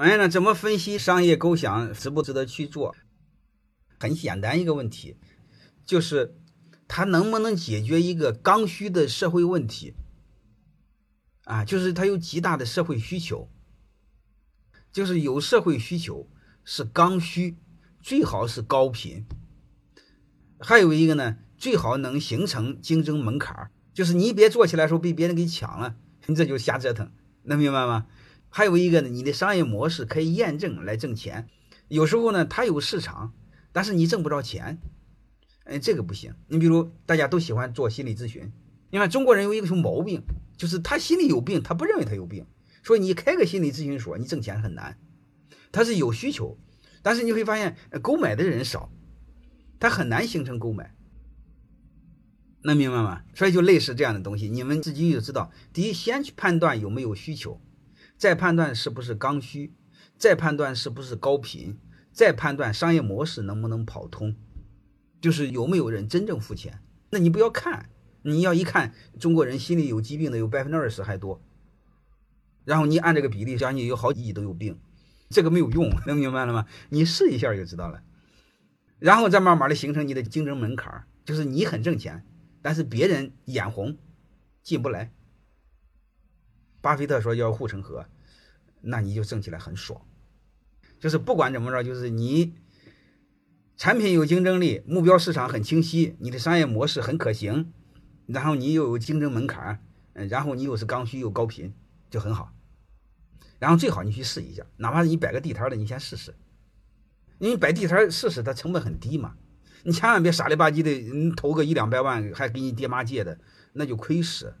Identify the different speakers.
Speaker 1: 哎，那怎么分析商业构想值不值得去做？很简单一个问题，就是它能不能解决一个刚需的社会问题？啊，就是它有极大的社会需求，就是有社会需求是刚需，最好是高频。还有一个呢，最好能形成竞争门槛，就是你别做起来时候被别人给抢了，你这就瞎折腾，能明白吗？还有一个呢，你的商业模式可以验证来挣钱。有时候呢，它有市场，但是你挣不着钱，哎，这个不行。你比如大家都喜欢做心理咨询，你看中国人有一个什么毛病，就是他心里有病，他不认为他有病。所以你开个心理咨询所，你挣钱很难。他是有需求，但是你会发现购买的人少，他很难形成购买。能明白吗？所以就类似这样的东西，你们自己就知道。第一，先去判断有没有需求。再判断是不是刚需，再判断是不是高频，再判断商业模式能不能跑通，就是有没有人真正付钱。那你不要看，你要一看中国人心里有疾病的有百分之二十还多，然后你按这个比例，相信有好几亿都有病，这个没有用，能明白了吗？你试一下就知道了，然后再慢慢的形成你的竞争门槛，就是你很挣钱，但是别人眼红，进不来。巴菲特说要护城河，那你就挣起来很爽。就是不管怎么着，就是你产品有竞争力，目标市场很清晰，你的商业模式很可行，然后你又有竞争门槛，嗯，然后你又是刚需又高频，就很好。然后最好你去试一下，哪怕你摆个地摊的，你先试试。你摆地摊试试，它成本很低嘛。你千万别傻里吧唧的，你投个一两百万还给你爹妈借的，那就亏死。